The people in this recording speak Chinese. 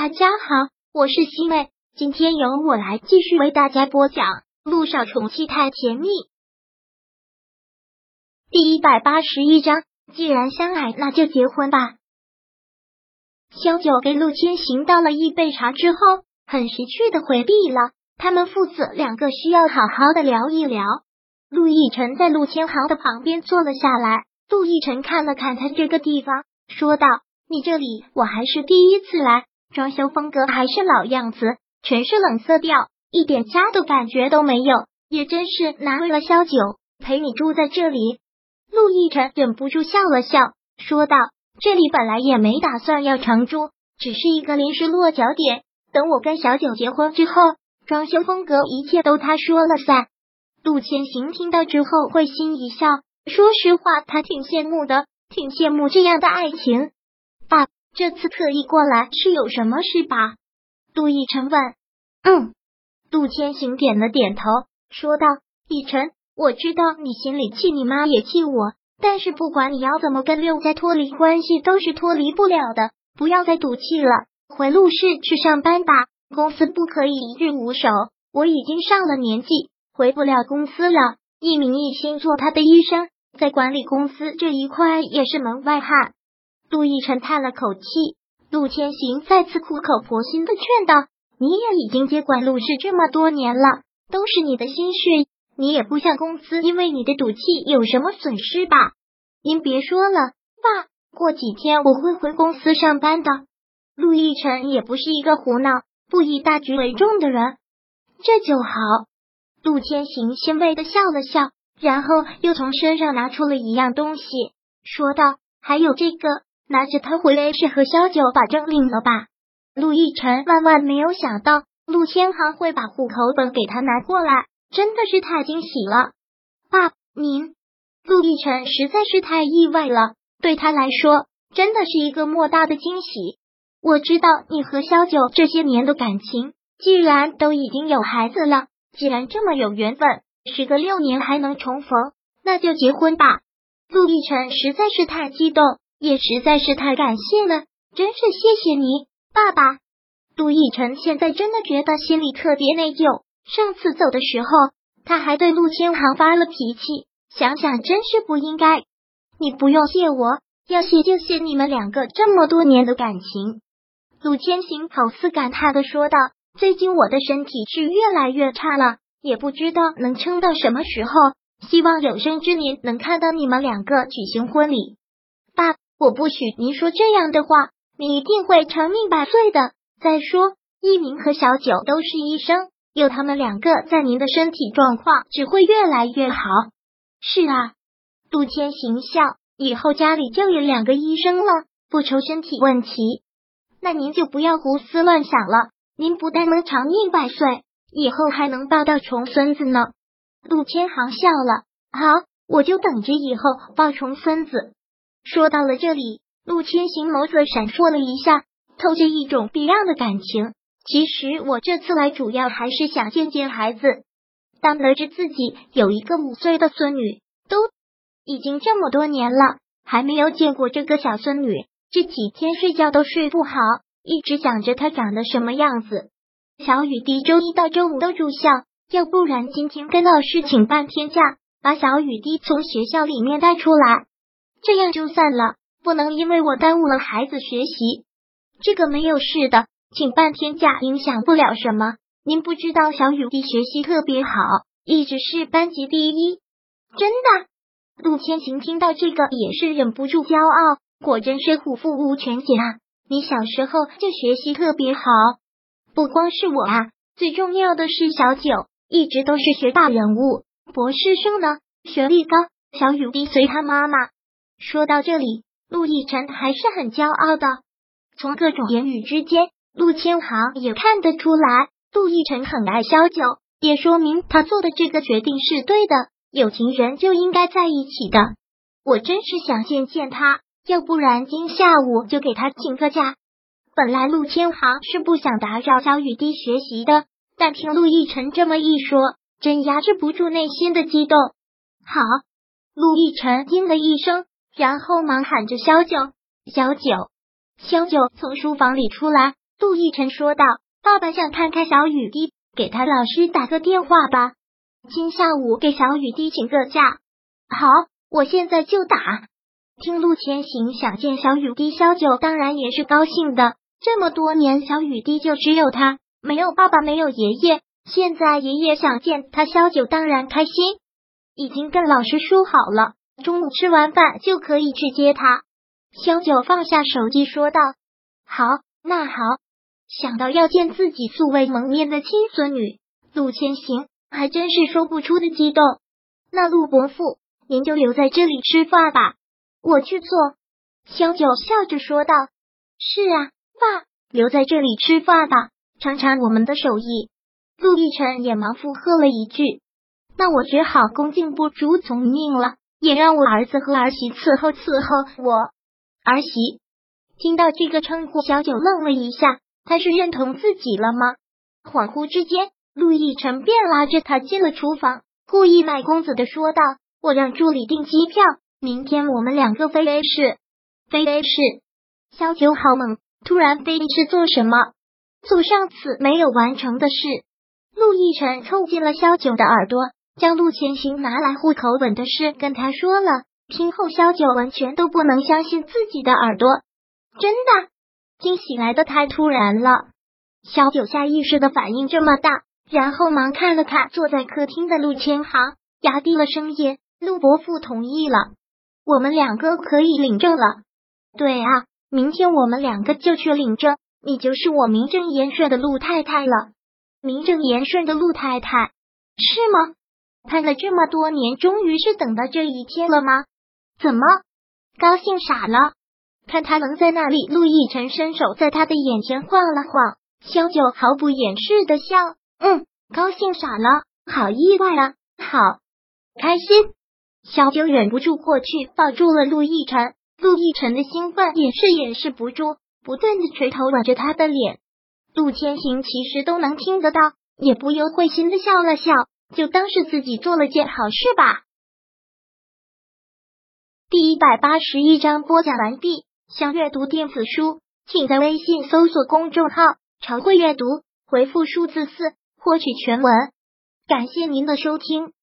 大家好，我是西妹，今天由我来继续为大家播讲《陆少宠妻太甜蜜》第一百八十一章。既然相爱，那就结婚吧。萧九给陆千行倒了一杯茶之后，很识趣的回避了。他们父子两个需要好好的聊一聊。陆亦辰在陆千行的旁边坐了下来。陆亦辰看了看他这个地方，说道：“你这里我还是第一次来。”装修风格还是老样子，全是冷色调，一点家的感觉都没有，也真是难为了萧九陪你住在这里。陆亦辰忍不住笑了笑，说道：“这里本来也没打算要长住，只是一个临时落脚点。等我跟小九结婚之后，装修风格一切都他说了算。”陆千行听到之后会心一笑，说实话，他挺羡慕的，挺羡慕这样的爱情。爸。这次特意过来是有什么事吧？杜奕晨问。嗯，杜千行点了点头，说道：“奕晨，我知道你心里气你妈也气我，但是不管你要怎么跟六家脱离关系，都是脱离不了的。不要再赌气了，回陆氏去上班吧。公司不可以一日无手，我已经上了年纪，回不了公司了。一名一心做他的医生，在管理公司这一块也是门外汉。”陆亦辰叹了口气，陆千行再次苦口婆心的劝道：“你也已经接管陆氏这么多年了，都是你的心血，你也不像公司因为你的赌气有什么损失吧？您别说了，爸，过几天我会回公司上班的。”陆亦辰也不是一个胡闹、不以大局为重的人，这就好。陆千行欣慰的笑了笑，然后又从身上拿出了一样东西，说道：“还有这个。”拿着他回来是和萧九把证领了吧？陆亦辰万万没有想到陆千行会把户口本给他拿过来，真的是太惊喜了。爸，您，陆亦辰实在是太意外了，对他来说真的是一个莫大的惊喜。我知道你和萧九这些年的感情，既然都已经有孩子了，既然这么有缘分，时隔六年还能重逢，那就结婚吧。陆亦辰实在是太激动。也实在是太感谢了，真是谢谢你，爸爸。陆亦辰现在真的觉得心里特别内疚。上次走的时候，他还对陆千行发了脾气，想想真是不应该。你不用谢我，要谢就谢你们两个这么多年的感情。陆千行好似感叹的说道：“最近我的身体是越来越差了，也不知道能撑到什么时候。希望有生之年能看到你们两个举行婚礼，爸。”我不许您说这样的话，你一定会长命百岁的。再说，一鸣和小九都是医生，有他们两个在，您的身体状况只会越来越好。是啊，杜千行笑，以后家里就有两个医生了，不愁身体问题。那您就不要胡思乱想了，您不但能长命百岁，以后还能抱到重孙子呢。陆千行笑了，好，我就等着以后抱重孙子。说到了这里，陆千行眸子闪烁了一下，透着一种别样的感情。其实我这次来主要还是想见见孩子。当得知自己有一个五岁的孙女，都已经这么多年了，还没有见过这个小孙女，这几天睡觉都睡不好，一直想着她长得什么样子。小雨滴周一到周五都住校，要不然今天跟老师请半天假，把小雨滴从学校里面带出来。这样就算了，不能因为我耽误了孩子学习。这个没有事的，请半天假影响不了什么。您不知道小雨滴学习特别好，一直是班级第一。真的，陆千行听到这个也是忍不住骄傲。果真是虎父无犬子啊！你小时候就学习特别好，不光是我啊，最重要的是小九一直都是学霸人物，博士生呢，学历高。小雨滴随他妈妈。说到这里，陆亦辰还是很骄傲的。从各种言语之间，陆千行也看得出来，陆亦辰很爱萧九，也说明他做的这个决定是对的。有情人就应该在一起的。我真是想见见他，要不然今下午就给他请个假。本来陆千行是不想打扰小雨滴学习的，但听陆亦辰这么一说，真压制不住内心的激动。好，陆亦辰应了一声。然后忙喊着萧九，萧九，萧九从书房里出来，陆亦辰说道：“爸爸想看看小雨滴，给他老师打个电话吧。今下午给小雨滴请个假。”好，我现在就打。听陆千行想见小雨滴，萧九当然也是高兴的。这么多年，小雨滴就只有他，没有爸爸，没有爷爷。现在爷爷想见他，萧九当然开心。已经跟老师说好了，中午吃完饭就可以去接他。萧九放下手机说道：“好，那好。”想到要见自己素未谋面的亲孙女，陆千行还真是说不出的激动。那陆伯父，您就留在这里吃饭吧，我去做。萧九笑着说道：“是啊，爸，留在这里吃饭吧，尝尝我们的手艺。”陆亦辰也忙附和了一句。那我只好恭敬不如从命了，也让我儿子和儿媳伺候伺候我儿媳。听到这个称呼，小九愣了一下，他是认同自己了吗？恍惚之间，陆亦辰便拉着他进了厨房，故意卖公子的说道：“我让助理订机票，明天我们两个飞 A 市。”飞 A 市，小九好猛，突然飞是做什么？做上次没有完成的事。陆亦辰凑近了萧九的耳朵。将陆前行拿来户口本的事跟他说了，听后萧九完全都不能相信自己的耳朵，真的惊喜来的太突然了。萧九下意识的反应这么大，然后忙看了看坐在客厅的陆千行，压低了声音：“陆伯父同意了，我们两个可以领证了。对啊，明天我们两个就去领证，你就是我名正言顺的陆太太了。名正言顺的陆太太是吗？”盼了这么多年，终于是等到这一天了吗？怎么高兴傻了？看他愣在那里，陆亦辰伸手在他的眼前晃了晃，萧九毫不掩饰的笑，嗯，高兴傻了，好意外啊，好开心。萧九忍不住过去抱住了陆亦辰，陆亦辰的兴奋也是掩饰不住，不断的垂头吻着他的脸。陆千行其实都能听得到，也不由会心的笑了笑。就当是自己做了件好事吧。第一百八十一章播讲完毕。想阅读电子书，请在微信搜索公众号“常会阅读”，回复数字四获取全文。感谢您的收听。